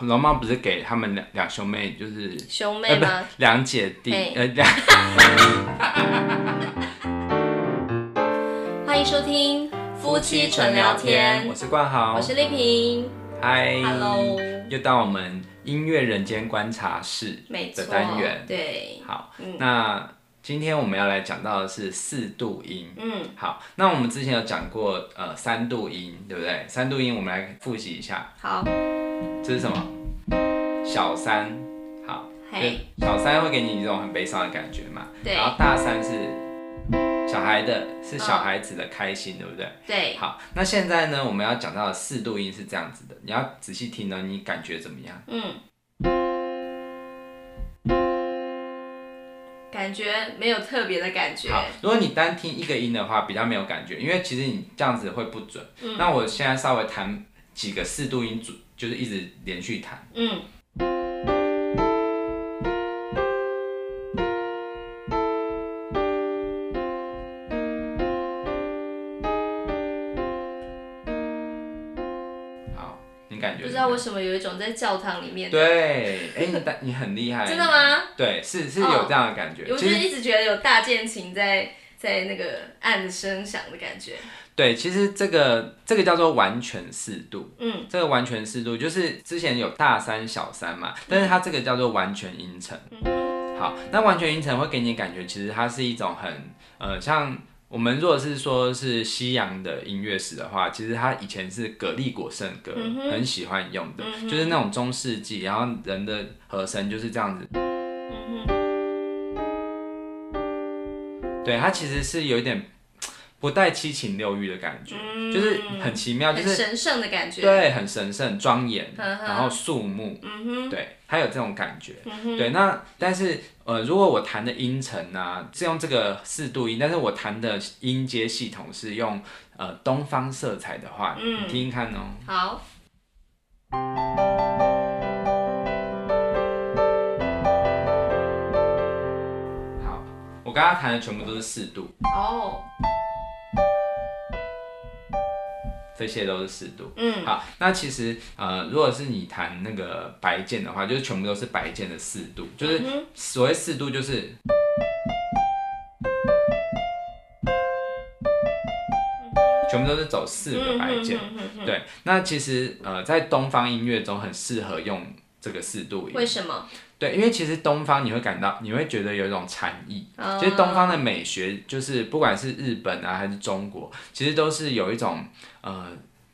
龙猫不是给他们两两兄妹，就是兄妹吗？呃、两姐弟，呃，两。欢迎收听夫妻纯聊天，我是冠豪，我是丽萍，嗨，Hello，又到我们音乐人间观察室的单元，对，好，嗯、那。今天我们要来讲到的是四度音。嗯，好，那我们之前有讲过呃三度音，对不对？三度音我们来复习一下。好，这是什么？小三。好，嘿，小三会给你一种很悲伤的感觉嘛。对。然后大三是小孩的，是小孩子的开心，哦、对不对？对。好，那现在呢，我们要讲到的四度音是这样子的，你要仔细听呢，你感觉怎么样？嗯。感觉没有特别的感觉。好，如果你单听一个音的话，比较没有感觉，因为其实你这样子会不准。嗯。那我现在稍微弹几个四度音准，就是一直连续弹。嗯。不知道为什么有一种在教堂里面。对，哎、欸，你你很厉害。真的吗？对，是是有这样的感觉。我就一直觉得有大键琴在在那个按声响的感觉。对，其实这个这个叫做完全四度。嗯，这个完全四度就是之前有大三小三嘛，但是它这个叫做完全音程。嗯。好，那完全音程会给你感觉，其实它是一种很呃像。我们如果是说是西洋的音乐史的话，其实它以前是格力果圣歌，嗯、很喜欢用的，嗯、就是那种中世纪，然后人的和声就是这样子。嗯、对，它其实是有一点不带七情六欲的感觉，嗯、就是很奇妙，就是神圣的感觉。对，很神圣、庄严，然后肃穆。嗯、对。它有这种感觉，嗯、对，那但是呃，如果我弹的音程呢、啊、是用这个四度音，但是我弹的音阶系统是用呃东方色彩的话，嗯、你听听看哦。好。好，我刚刚弹的全部都是四度。哦。这些都是四度，嗯，好，那其实呃，如果是你弹那个白键的话，就是全部都是白键的四度，就是所谓四度就是，全部都是走四个白键，对，那其实呃，在东方音乐中很适合用这个四度音，为什么？对，因为其实东方你会感到，你会觉得有一种禅意。Oh. 其实东方的美学，就是不管是日本啊还是中国，其实都是有一种呃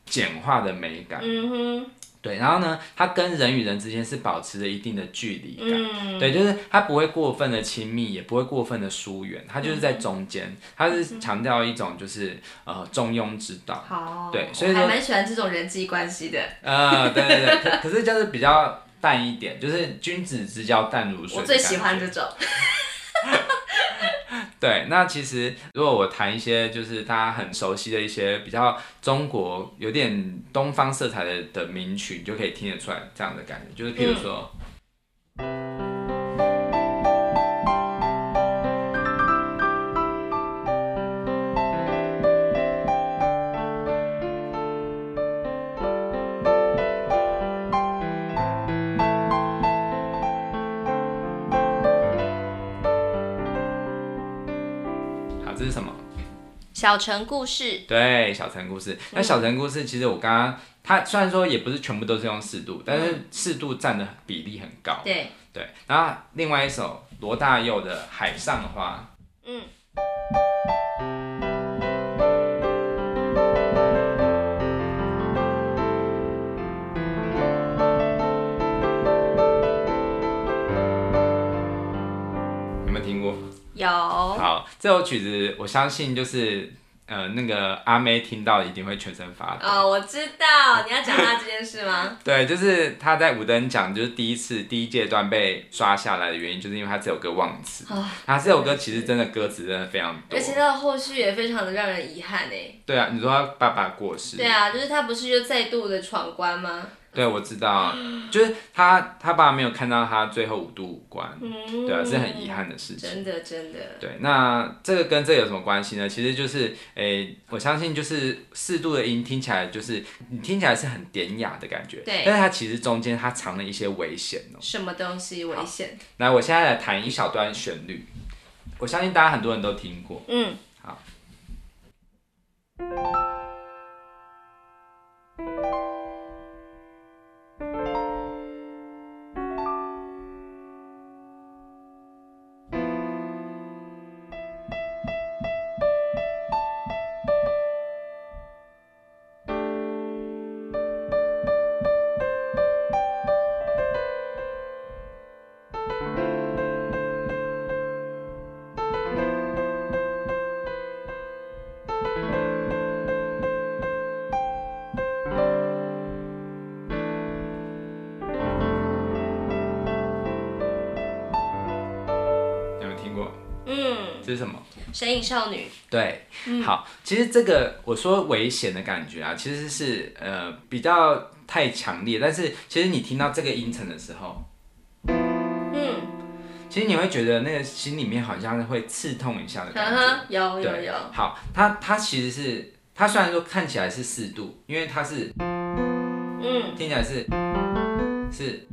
简化的美感。嗯哼。对，然后呢，它跟人与人之间是保持着一定的距离感。嗯。对，就是它不会过分的亲密，也不会过分的疏远，它就是在中间。它是强调一种就是呃中庸之道。好。Oh. 对，所以说还蛮喜欢这种人际关系的。呃，对对对，可可是就是比较。淡一点，就是君子之交淡如水。我最喜欢这种。对，那其实如果我弹一些就是大家很熟悉的一些比较中国有点东方色彩的的名曲，你就可以听得出来这样的感觉，就是譬如说。嗯小城故事。对，小城故事。那小城故事其实我刚刚，它虽然说也不是全部都是用四度，但是四度占的比例很高。对对。然后另外一首罗大佑的《海上花》。嗯。有没有听过？有。好，这首曲子我相信就是，呃，那个阿妹听到一定会全身发抖。哦，我知道你要讲他这件事吗？对，就是他在五灯奖就是第一次第一阶段被刷下来的原因，就是因为他这首歌忘词。啊、哦，他这首歌其实真的歌词真的非常多，而且他的后续也非常的让人遗憾诶。对啊，你说他爸爸过世。对啊，就是他不是就再度的闯关吗？对，我知道，就是他他爸没有看到他最后五度五关，嗯、对啊，是很遗憾的事情。真的真的。对，那这个跟这个有什么关系呢？其实就是，诶、欸，我相信就是四度的音听起来就是你听起来是很典雅的感觉，对，但是它其实中间它藏了一些危险哦。什么东西危险？来，我现在来弹一小段旋律，我相信大家很多人都听过，嗯，好。这是什么？神隐少女。对，嗯、好，其实这个我说危险的感觉啊，其实是呃比较太强烈，但是其实你听到这个音程的时候，嗯，其实你会觉得那个心里面好像会刺痛一下的感觉。有有有。好，它它其实是它虽然说看起来是四度，因为它是，嗯，听起来是是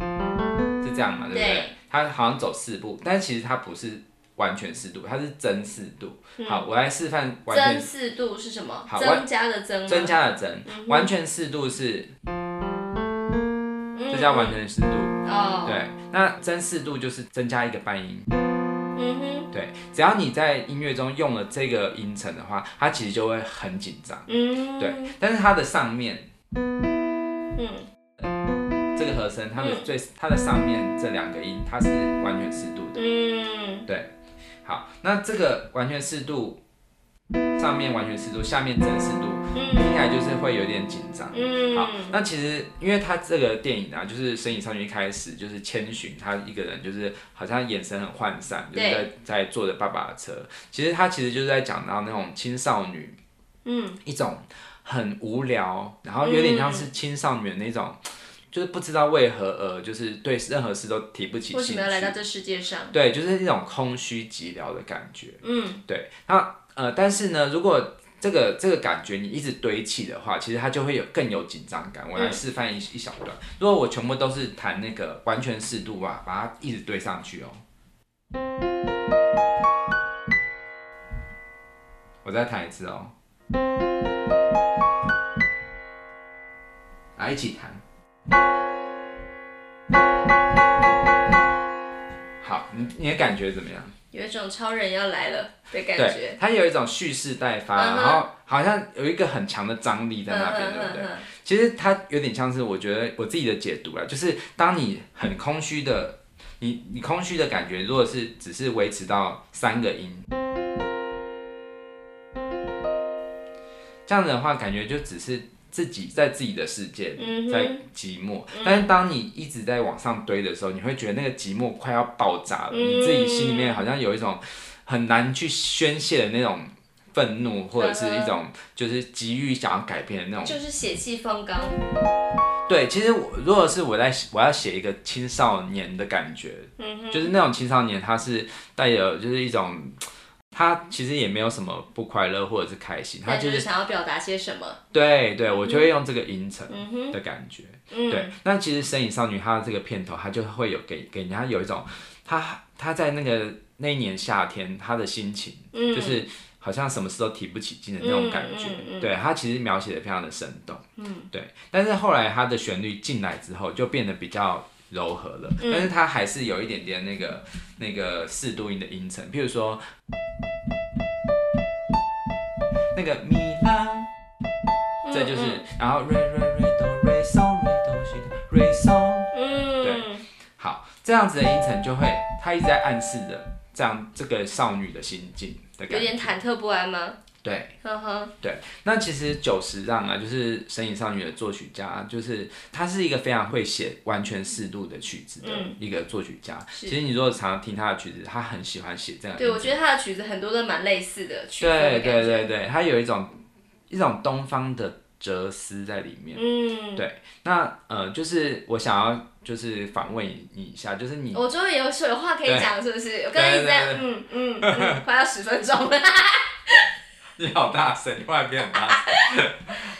是这样嘛，对不对？对，它好像走四步，但其实它不是。完全四度，它是增四度。嗯、好，我来示范完全。增四度是什么？好，增加的增。增加的增。嗯、完全四度是，嗯、这叫完全四度。哦。对，那增四度就是增加一个半音。嗯哼。对，只要你在音乐中用了这个音程的话，它其实就会很紧张。嗯。对，但是它的上面，嗯，这个和声，它的最，它的上面这两个音，它是完全四度的。嗯。对。好，那这个完全适度，上面完全适度，下面真适度，听起来就是会有点紧张。嗯，好，那其实因为他这个电影啊，就是《神隐少女》一开始就是千寻，他一个人就是好像眼神很涣散，就是在在坐着爸爸的车。其实他其实就是在讲到那种青少女，嗯，一种很无聊，然后有点像是青少年那种。就是不知道为何而，就是对任何事都提不起兴趣。为什么要来到这世界上？对，就是一种空虚寂寥的感觉。嗯，对。那呃，但是呢，如果这个这个感觉你一直堆砌的话，其实它就会有更有紧张感。我来示范一、嗯、一小段。如果我全部都是弹那个完全适度啊，把它一直堆上去哦。我再弹一次哦。来，一起弹。好，你你的感觉怎么样？有一种超人要来了的感觉。对，它有一种蓄势待发，然后好像有一个很强的张力在那边，对不对？其实它有点像是我觉得我自己的解读啦，就是当你很空虚的，你你空虚的感觉，如果是只是维持到三个音，这样子的话，感觉就只是。自己在自己的世界里，在寂寞。嗯、但是当你一直在往上堆的时候，你会觉得那个寂寞快要爆炸了。嗯、你自己心里面好像有一种很难去宣泄的那种愤怒，或者是一种就是急于想要改变的那种，就是血气方刚。对，其实我如果是我在我要写一个青少年的感觉，嗯、就是那种青少年，他是带有就是一种。他其实也没有什么不快乐或者是开心，他就是想要表达些什么。对对，我就会用这个音程的感觉。嗯、对，那其实《神隐少女》她的这个片头，她就会有给给人家有一种，她她在那个那一年夏天，她的心情，嗯、就是好像什么事都提不起劲的那种感觉。对，她其实描写的非常的生动。嗯，对。但是后来她的旋律进来之后，就变得比较柔和了，嗯、但是它还是有一点点那个那个四度音的音程，譬如说。那个咪啦，这就是，嗯嗯、然后瑞瑞瑞哆瑞嗦瑞哆西哆瑞嗦，嗯，对，好，这样子的音程就会，它一直在暗示着这样这个少女的心境的感觉，有点忐忑不安吗？对，呵呵对，那其实久石让啊，就是《神隐少女》的作曲家，就是他是一个非常会写完全四度的曲子的一个作曲家。嗯、其实你如果常常听他的曲子，他很喜欢写这样。对，我觉得他的曲子很多都蛮类似的曲子。对对对对，他有一种一种东方的哲思在里面。嗯，对，那呃，就是我想要就是访问你一下，就是你，我终于有有话可以讲，是不是？我刚才一直在嗯嗯嗯，快要十分钟了。你好大声，你忽然变很大声。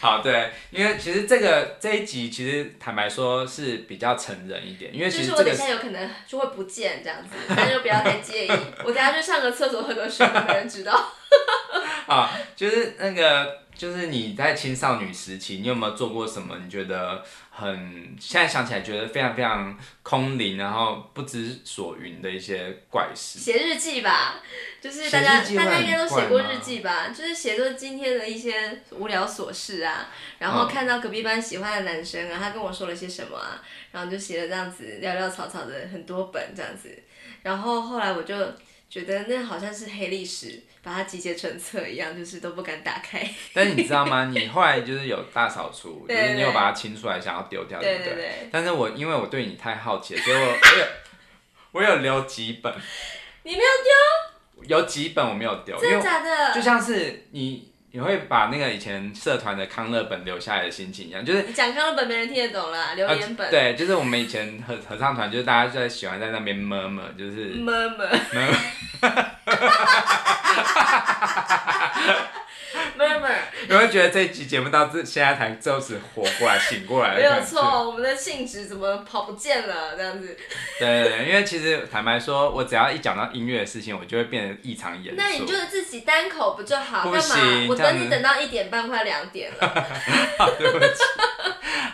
好，对，因为其实这个这一集其实坦白说是比较成人一点，因为其实、我等一下有可能就会不见这样子，大家就不要太介意。我等下去上个厕所喝个水，没人知道。啊，就是那个，就是你在青少女时期，你有没有做过什么？你觉得？很，现在想起来觉得非常非常空灵，然后不知所云的一些怪事。写日记吧，就是大家大家应该都写过日记吧，就是写着今天的一些无聊琐事啊，然后看到隔壁班喜欢的男生啊，他跟我说了些什么啊，然后就写了这样子潦潦草草的很多本这样子，然后后来我就觉得那好像是黑历史。把它集结成册一样，就是都不敢打开。但是你知道吗？你后来就是有大扫除，就是你有把它清出来，想要丢掉，对不对？但是我因为我对你太好奇了，所以我我有我有留几本。你没有丢？有几本我没有丢，真的假的？就像是你你会把那个以前社团的康乐本留下来的心情一样，就是你讲康乐本没人听得懂啦，留言本。对，就是我们以前合合唱团，就是大家在喜欢在那边 murmur，就是 murmur。murmur，你会觉得这一集节目到这现在才就是活过来、醒过来的？没有错，我们的性质怎么跑不见了？这样子。对对对，因为其实坦白说，我只要一讲到音乐的事情，我就会变得异常严肃。那你就是自己单口不就好？不行，干嘛？我等你等到一点半快两点了。好，对不起。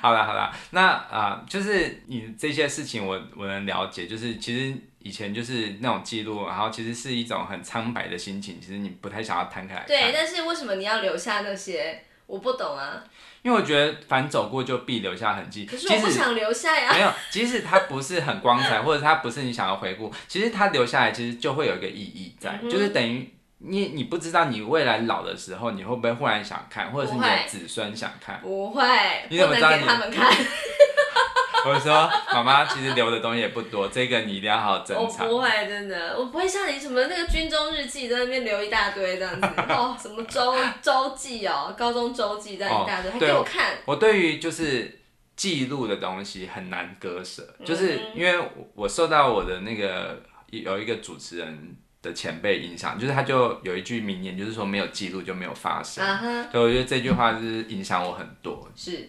好了好了，那啊、呃，就是你这些事情我，我我能了解，就是其实。以前就是那种记录，然后其实是一种很苍白的心情，其实你不太想要摊开来看。对，但是为什么你要留下那些？我不懂啊。因为我觉得凡走过就必留下痕迹。可是我不想留下呀。没有，即使它不是很光彩，或者它不是你想要回顾，其实它留下来其实就会有一个意义在，嗯、就是等于你你不知道你未来老的时候，你会不会忽然想看，或者是你的子孙想看？不会。你怎么知道他们看。我说，妈妈其实留的东西也不多，这个你一定要好好珍藏。我不会，真的，我不会像你什么那个军中日记在那边留一大堆这样子，哦，什么周周记哦，高中周记这样一大堆，哦、还给我看。我对于就是记录的东西很难割舍，就是因为我受到我的那个有一个主持人的前辈影响，就是他就有一句名言，就是说没有记录就没有发生。Uh 以我觉得这句话就是影响我很多。是，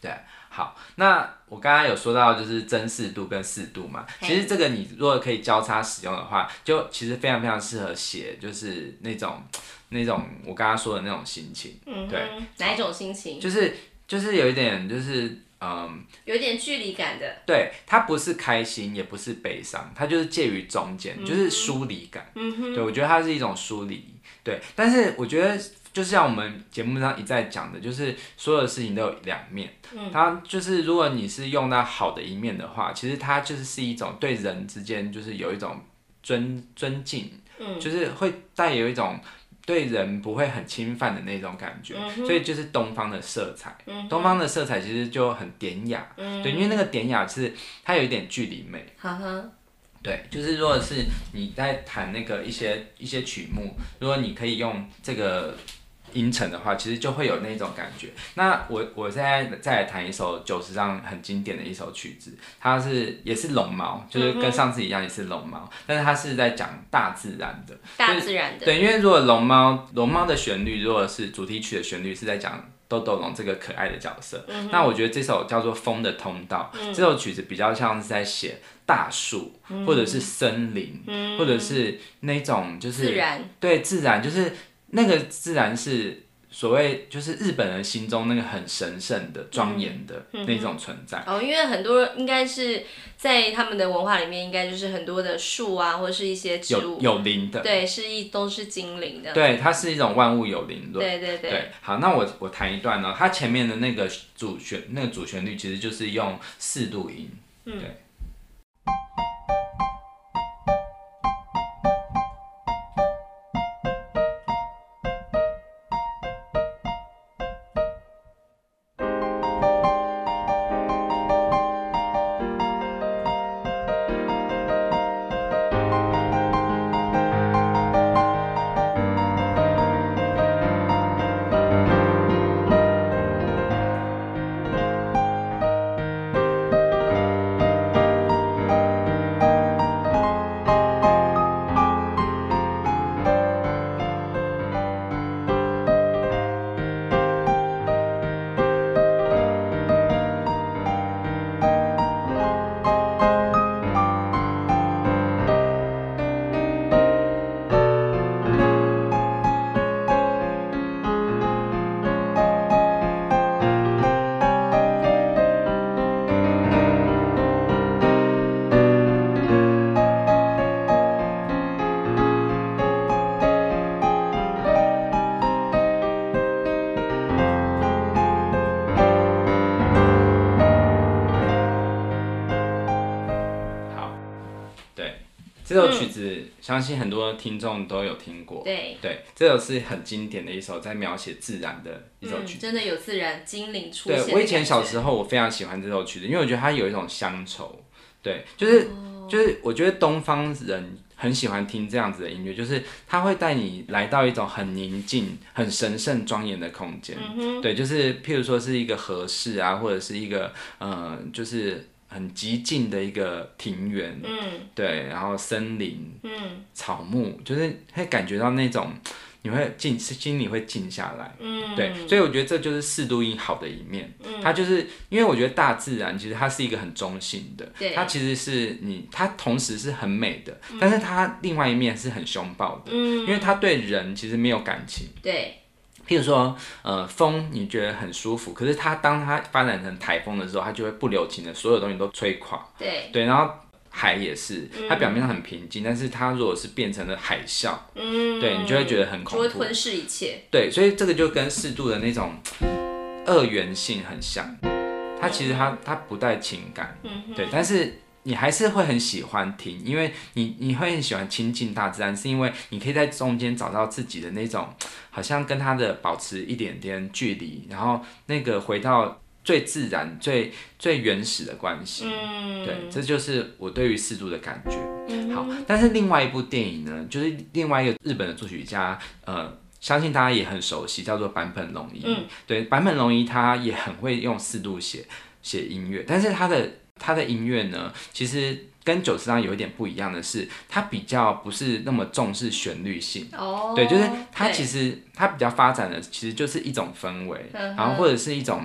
对。好，那我刚刚有说到就是真四度跟四度嘛，其实这个你如果可以交叉使用的话，就其实非常非常适合写，就是那种那种我刚刚说的那种心情，嗯，对，哪一种心情？就是就是有一点就是嗯，有一点距离感的，对，它不是开心也不是悲伤，它就是介于中间，就是疏离感，嗯哼，对，我觉得它是一种疏离，对，但是我觉得。就像我们节目上一再讲的，就是所有的事情都有两面。嗯，它就是如果你是用到好的一面的话，其实它就是是一种对人之间就是有一种尊尊敬，嗯，就是会带有一种对人不会很侵犯的那种感觉。嗯，所以就是东方的色彩，嗯，东方的色彩其实就很典雅。嗯，对，因为那个典雅是它有一点距离美。哈哈。对，就是如果是你在弹那个一些一些曲目，如果你可以用这个。音程的话，其实就会有那种感觉。那我我现在再来弹一首九十上很经典的一首曲子，它是也是龙猫，就是跟上次一样也是龙猫，但是它是在讲大自然的。大自然的。对，因为如果龙猫龙猫的旋律，如果是主题曲的旋律是在讲豆豆龙这个可爱的角色，嗯、那我觉得这首叫做《风的通道》，嗯、这首曲子比较像是在写大树，嗯、或者是森林，嗯、或者是那种就是自然，对自然就是。那个自然是所谓，就是日本人心中那个很神圣的、庄严的那种存在。哦，因为很多应该是在他们的文化里面，应该就是很多的树啊，或者是一些植物有有灵的，对，是一都是精灵的。对，它是一种万物有灵论。对对对。对，好，那我我弹一段呢，它前面的那个主旋那个主旋律其实就是用四度音，对。首曲子，嗯、相信很多听众都有听过。对对，这首是很经典的一首，在描写自然的一首曲子。嗯、真的有自然精灵出现。对，我以前小时候，我非常喜欢这首曲子，因为我觉得它有一种乡愁。对，就是、哦、就是，我觉得东方人很喜欢听这样子的音乐，就是它会带你来到一种很宁静、很神圣、庄严的空间。对，就是譬如说是一个河室啊，或者是一个嗯、呃，就是。很寂静的一个庭园，嗯，对，然后森林，嗯，草木，就是会感觉到那种，你会静，心里会静下来，嗯，对，所以我觉得这就是四度音好的一面，嗯，它就是因为我觉得大自然其实它是一个很中性的，对，它其实是你，它同时是很美的，嗯，但是它另外一面是很凶暴的，嗯，因为它对人其实没有感情，对。譬如说，呃，风你觉得很舒服，可是它当它发展成台风的时候，它就会不留情的，所有东西都吹垮。对对，然后海也是，它表面上很平静，嗯、但是它如果是变成了海啸，嗯，对你就会觉得很恐怖，就会吞噬一切。对，所以这个就跟适度的那种二元性很像，它其实它它不带情感，嗯、对，但是。你还是会很喜欢听，因为你你会很喜欢亲近大自然，是因为你可以在中间找到自己的那种，好像跟它的保持一点点距离，然后那个回到最自然、最最原始的关系。嗯，对，这就是我对于四度的感觉。嗯、好，但是另外一部电影呢，就是另外一个日本的作曲家，呃，相信大家也很熟悉，叫做坂本龙一。嗯，对，坂本龙一他也很会用四度写写音乐，但是他的。他的音乐呢，其实跟九十张有一点不一样的是，他比较不是那么重视旋律性。哦。对，就是他其实他比较发展的其实就是一种氛围，然后或者是一种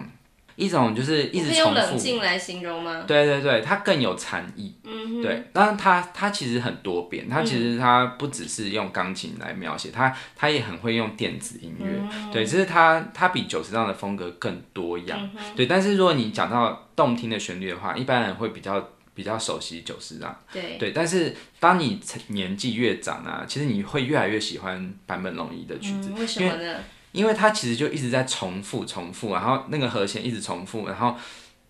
一种就是一直重复。用冷静来形容吗？对对对，它更有禅意。嗯哼。对，但是它它其实很多变，它其实它不只是用钢琴来描写，它它也很会用电子音乐。嗯、对，只是它它比久石让的风格更多样。嗯、哼对，但是如果你讲到。动听的旋律的话，一般人会比较比较熟悉久石让。对对，但是当你年纪越长啊，其实你会越来越喜欢坂本龙一的曲子。嗯，为什么呢？因为它其实就一直在重复重复，然后那个和弦一直重复，然后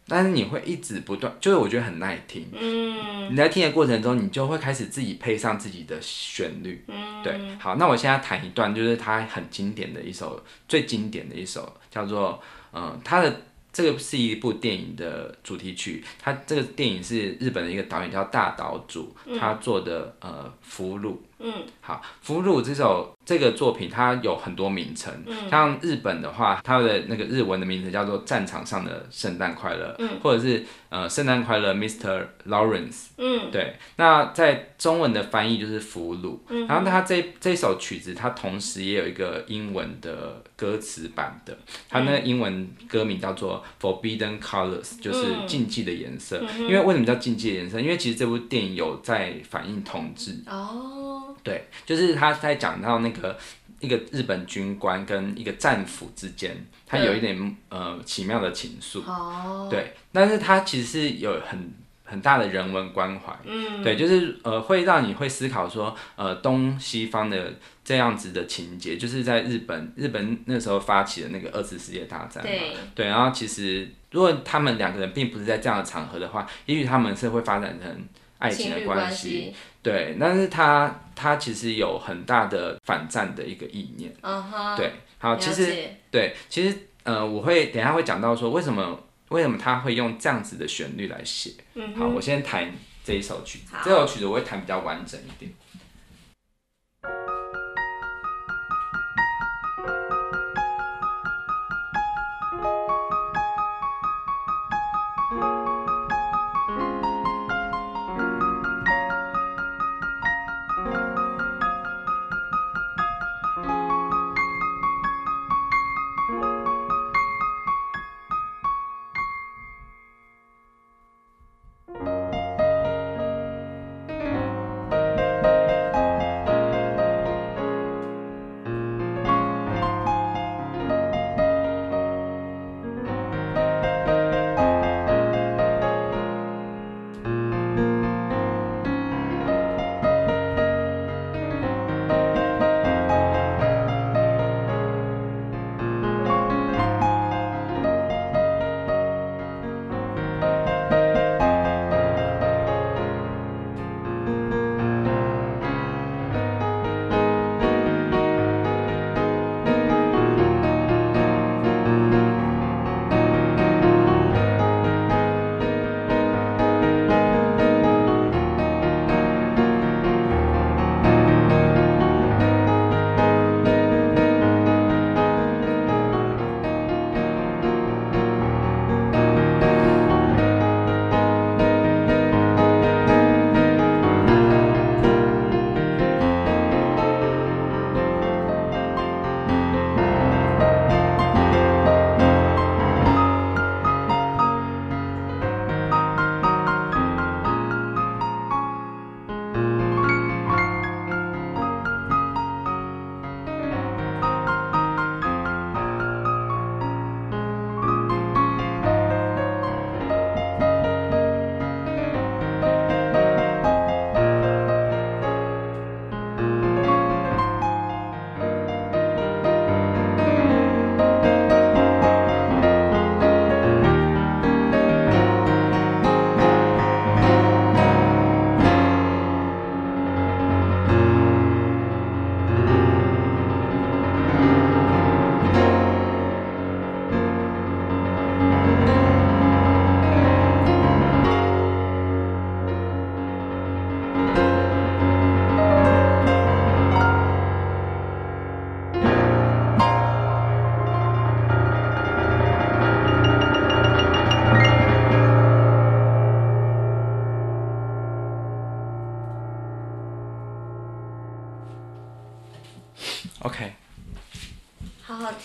但是你会一直不断，就是我觉得很耐听。嗯。你在听的过程中，你就会开始自己配上自己的旋律。嗯。对，好，那我现在弹一段，就是它很经典的一首，最经典的一首，叫做嗯，它的。这个是一部电影的主题曲，它这个电影是日本的一个导演叫大岛渚，他做的呃《俘虏》。嗯，好，《俘虏》这首这个作品它有很多名称，嗯、像日本的话，它的那个日文的名字叫做《战场上的圣诞快乐》，嗯，或者是呃《圣诞快乐，Mr. Lawrence》。嗯，对，那在中文的翻译就是《俘虏》，嗯，然后它这这首曲子它同时也有一个英文的歌词版的，它那个英文歌名叫做《Forbidden Colors》，就是禁忌的颜色。嗯、因为为什么叫禁忌的颜色？因为其实这部电影有在反映同志。哦。对，就是他在讲到那个一个日本军官跟一个战俘之间，他有一点、嗯、呃奇妙的情愫。哦。对，但是他其实是有很很大的人文关怀。嗯。对，就是呃会让你会思考说，呃东西方的这样子的情节，就是在日本日本那时候发起的那个二次世界大战嘛。对。对，然后其实如果他们两个人并不是在这样的场合的话，也许他们是会发展成爱情的关系。对，但是他他其实有很大的反战的一个意念。嗯哼。对，好，其实对，其实呃，我会等一下会讲到说为什么为什么他会用这样子的旋律来写。嗯。好，我先弹这一首曲子，这首曲子我会弹比较完整一点。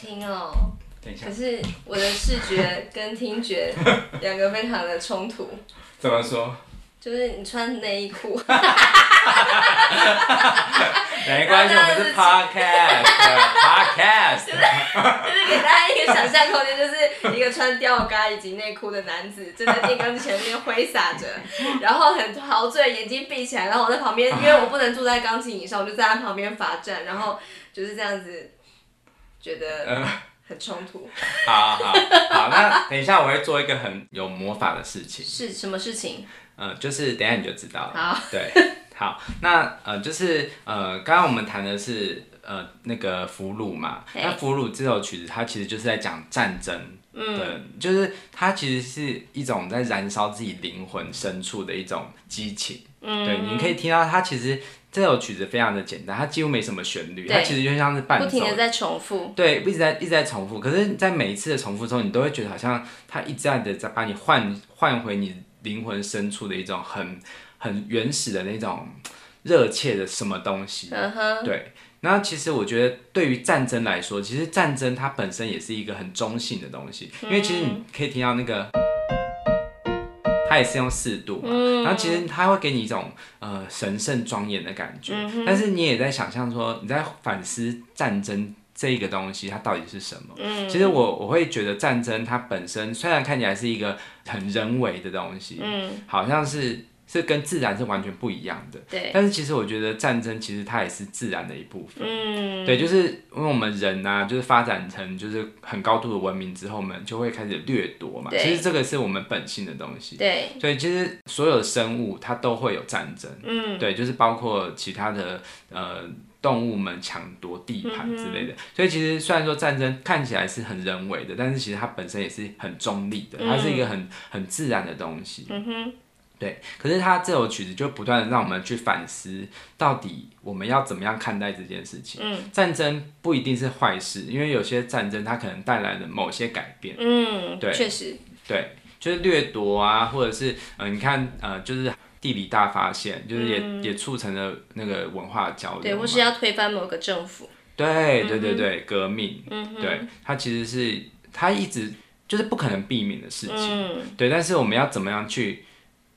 听哦。等一下。可是我的视觉跟听觉 两个非常的冲突。怎么说？就是你穿内衣裤。没关系，我们是 podcast，podcast。就是就是给大家一个想象空间，就是一个穿吊嘎以及内裤的男子正在电钢琴前面挥洒着，然后很陶醉，眼睛闭起来，然后我在旁边，因为我不能坐在钢琴椅上，我就在他旁边罚站，然后就是这样子，觉得很冲突。好好好，那等一下我会做一个很有魔法的事情。是什么事情？嗯、呃，就是等一下你就知道了。好，对。好，那呃，就是呃，刚刚我们谈的是呃那个俘虏嘛。那俘虏这首曲子，它其实就是在讲战争，嗯，对，就是它其实是一种在燃烧自己灵魂深处的一种激情。嗯，对，你可以听到它其实这首曲子非常的简单，它几乎没什么旋律，它其实就像是伴奏，不停的在重复。对，一直在一直在重复。可是，在每一次的重复中，你都会觉得好像它一再的在把你唤唤回你灵魂深处的一种很。很原始的那种热切的什么东西，uh huh. 对。那其实我觉得，对于战争来说，其实战争它本身也是一个很中性的东西，因为其实你可以听到那个，它也是用四度嘛，然后其实它会给你一种呃神圣庄严的感觉，但是你也在想象说，你在反思战争这一个东西它到底是什么？其实我我会觉得战争它本身虽然看起来是一个很人为的东西，好像是。是跟自然是完全不一样的，对。但是其实我觉得战争其实它也是自然的一部分，嗯，对，就是因为我们人呐、啊，就是发展成就是很高度的文明之后，我们就会开始掠夺嘛。对其实这个是我们本性的东西，对。所以其实所有的生物它都会有战争，嗯，对，就是包括其他的呃动物们抢夺地盘之类的。嗯、所以其实虽然说战争看起来是很人为的，但是其实它本身也是很中立的，它是一个很很自然的东西。嗯哼。对，可是他这首曲子就不断的让我们去反思，到底我们要怎么样看待这件事情。嗯，战争不一定是坏事，因为有些战争它可能带来了某些改变。嗯，对，确实。对，就是掠夺啊，或者是呃，你看呃，就是地理大发现，就是也、嗯、也促成了那个文化交流。对，或是要推翻某个政府。对对对对，嗯、革命。嗯对，它其实是它一直就是不可能避免的事情。嗯，对，但是我们要怎么样去？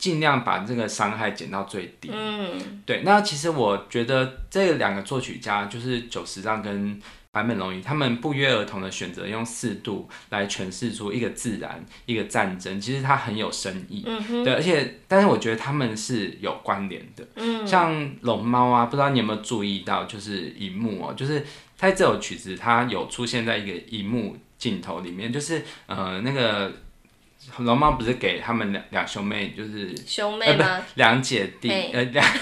尽量把这个伤害减到最低。嗯，对。那其实我觉得这两个作曲家就是久石让跟坂本龙一，他们不约而同的选择用四度来诠释出一个自然、一个战争，其实它很有深意。嗯哼。对，而且但是我觉得他们是有关联的。嗯。像龙猫啊，不知道你有没有注意到，就是一幕哦，就是在这首曲子，它有出现在一个一幕镜头里面，就是呃那个。龙猫不是给他们两两兄妹，就是兄妹吗？呃、两姐弟，呃两，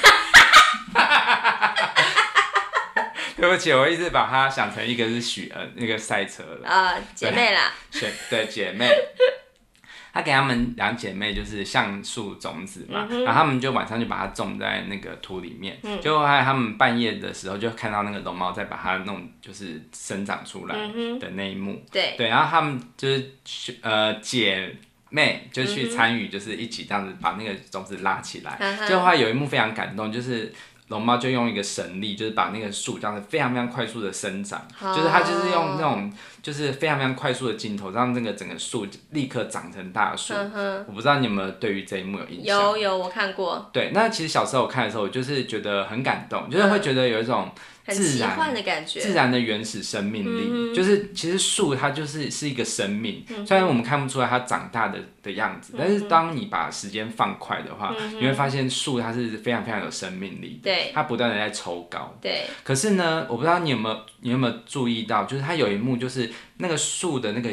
对不起，我一直把它想成一个是许呃那个赛车了啊、呃，姐妹啦，对，对姐妹。他给他们两姐妹就是橡树种子嘛，嗯、然后他们就晚上就把它种在那个土里面，嗯、就还有他们半夜的时候就看到那个龙猫在把它弄就是生长出来的那一幕，嗯、对。对，然后他们就是呃姐妹就去参与，就是一起这样子把那个种子拉起来，嗯、哼就后来有一幕非常感动，就是。龙猫就用一个神力，就是把那个树这样子非常非常快速的生长，oh. 就是它就是用那种就是非常非常快速的镜头，让那个整个树立刻长成大树。Uh. 我不知道你有没有对于这一幕有印象？有有，我看过。对，那其实小时候我看的时候，我就是觉得很感动，就是会觉得有一种。自然的感觉，自然的原始生命力，嗯、就是其实树它就是是一个生命，嗯、虽然我们看不出来它长大的的样子，嗯、但是当你把时间放快的话，嗯、你会发现树它是非常非常有生命力的，对，它不断的在抽高，对。可是呢，我不知道你有没有你有没有注意到，就是它有一幕就是那个树的那个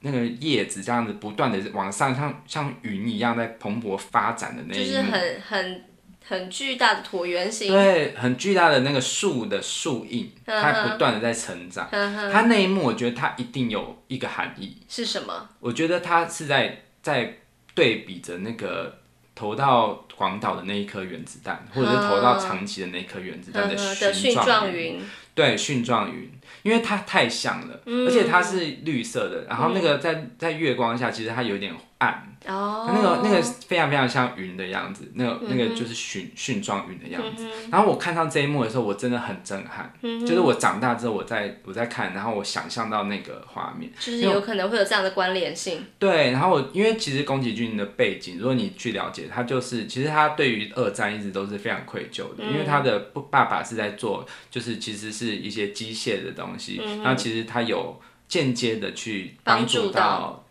那个叶子这样子不断的往上，像像云一样在蓬勃发展的那一幕，就是很很。很巨大的椭圆形，对，很巨大的那个树的树印，它不断的在成长。它那一幕，我觉得它一定有一个含义。是什么？我觉得它是在在对比着那个投到广岛的那一颗原子弹，或者是投到长崎的那颗原子弹的蕈状云。对，蕈状云，因为它太像了，嗯、而且它是绿色的，然后那个在在月光下，其实它有点暗。哦，那个那个非常非常像云的样子，那个那个就是蕈蕈状云的样子。然后我看到这一幕的时候，我真的很震撼。就是我长大之后，我在我在看，然后我想象到那个画面，就是有可能会有这样的关联性。对，然后我因为其实宫崎骏的背景，如果你去了解，他就是其实他对于二战一直都是非常愧疚的，因为他的爸爸是在做，就是其实是一些机械的东西，然后其实他有间接的去帮助到。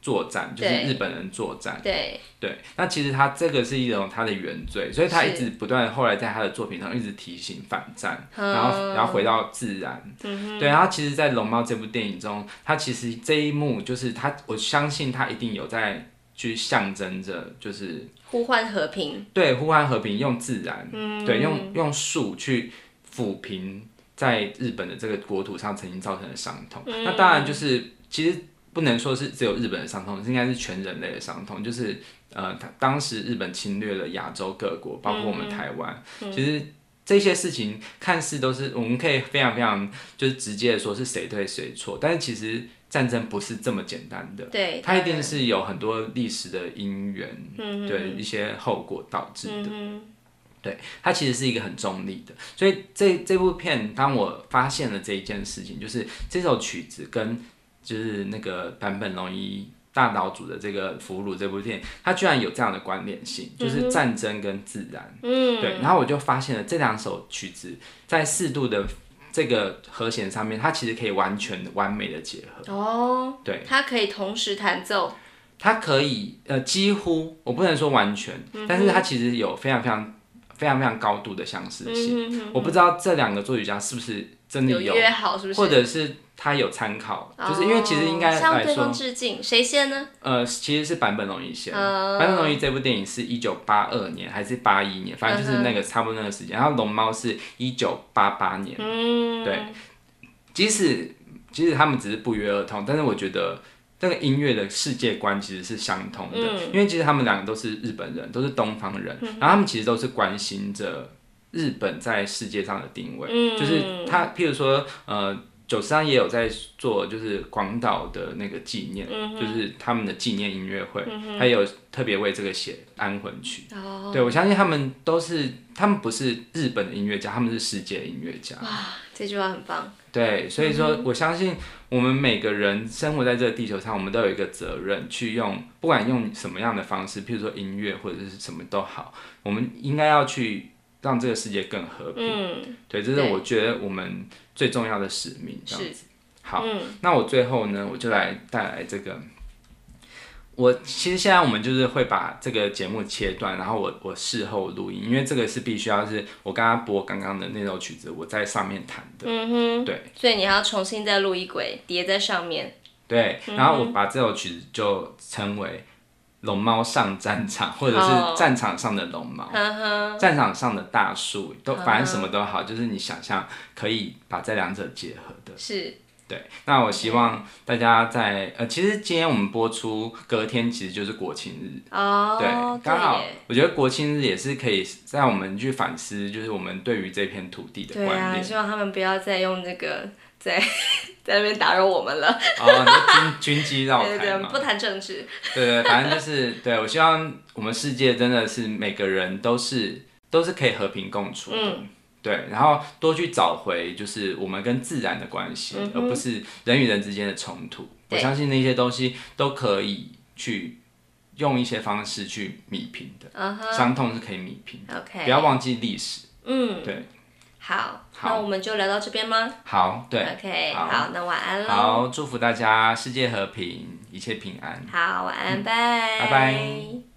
作战就是日本人作战，对。对，那其实他这个是一种他的原罪，所以他一直不断后来在他的作品上一直提醒反战，然后然后回到自然，嗯、对，然后其实，在《龙猫》这部电影中，他其实这一幕就是他，我相信他一定有在去象征着，就是呼唤和平，对，呼唤和平，用自然，嗯、对，用用树去抚平在日本的这个国土上曾经造成的伤痛，嗯、那当然就是其实。不能说是只有日本的伤痛，应该是全人类的伤痛。就是呃，当时日本侵略了亚洲各国，包括我们台湾。嗯、其实这些事情看似都是我们可以非常非常就是直接的说是谁对谁错，但是其实战争不是这么简单的。对，它一定是有很多历史的因缘，嗯、对一些后果导致的。嗯、对，它其实是一个很中立的。所以这这部片，当我发现了这一件事情，就是这首曲子跟。就是那个坂本龙一大岛主的这个《俘虏》这部电影，它居然有这样的关联性，就是战争跟自然。嗯，对。然后我就发现了这两首曲子在四度的这个和弦上面，它其实可以完全完美的结合。哦，对，它可以同时弹奏。它可以呃几乎，我不能说完全，嗯、但是它其实有非常非常非常非常高度的相似性。嗯、哼哼我不知道这两个作曲家是不是真的有，有约好，是不是？或者是。他有参考，就是因为其实应该来说，向对方致敬，谁先呢？呃，其实是坂本龙一先。坂本龙一这部电影是一九八二年还是八一年，反正就是那个差不多那个时间。然后龙猫是一九八八年，嗯，对。即使即使他们只是不约而同，但是我觉得这个音乐的世界观其实是相同的，因为其实他们两个都是日本人，都是东方人，然后他们其实都是关心着日本在世界上的定位，就是他，譬如说，呃。九三也有在做，就是广岛的那个纪念，嗯、就是他们的纪念音乐会，嗯、哼还有特别为这个写安魂曲。哦、对，我相信他们都是，他们不是日本的音乐家，他们是世界音乐家。哇，这句话很棒。对，所以说我相信我们每个人生活在这个地球上，我们都有一个责任去用，不管用什么样的方式，譬如说音乐或者是什么都好，我们应该要去让这个世界更和平。嗯、对，这是我觉得我们。最重要的使命，这样子。是好，嗯、那我最后呢，我就来带来这个。我其实现在我们就是会把这个节目切断，然后我我事后录音，因为这个是必须要是我刚刚播刚刚的那首曲子，我在上面弹的。嗯哼。对。所以你还要重新再录一轨叠在上面。对，然后我把这首曲子就称为。龙猫上战场，或者是战场上的龙猫，战场上的大树，都反正什么都好，就是你想象可以把这两者结合的。是，对。那我希望大家在呃，其实今天我们播出隔天其实就是国庆日哦，对，刚好我觉得国庆日也是可以让我们去反思，就是我们对于这片土地的观念。对啊，希望他们不要再用这个在。在那边打扰我们了。哦，军 军机绕台对对对，不谈政治。对对，反正就是对，我希望我们世界真的是每个人都是都是可以和平共处的。嗯、对，然后多去找回就是我们跟自然的关系，嗯、而不是人与人之间的冲突。我相信那些东西都可以去用一些方式去弥平的。伤、uh huh、痛是可以弥平的。Okay 不要忘记历史。嗯。对。好，好，那我们就聊到这边吗？好，对，OK，好，好，那晚安了。好，祝福大家世界和平，一切平安。好，晚安，拜拜。拜拜。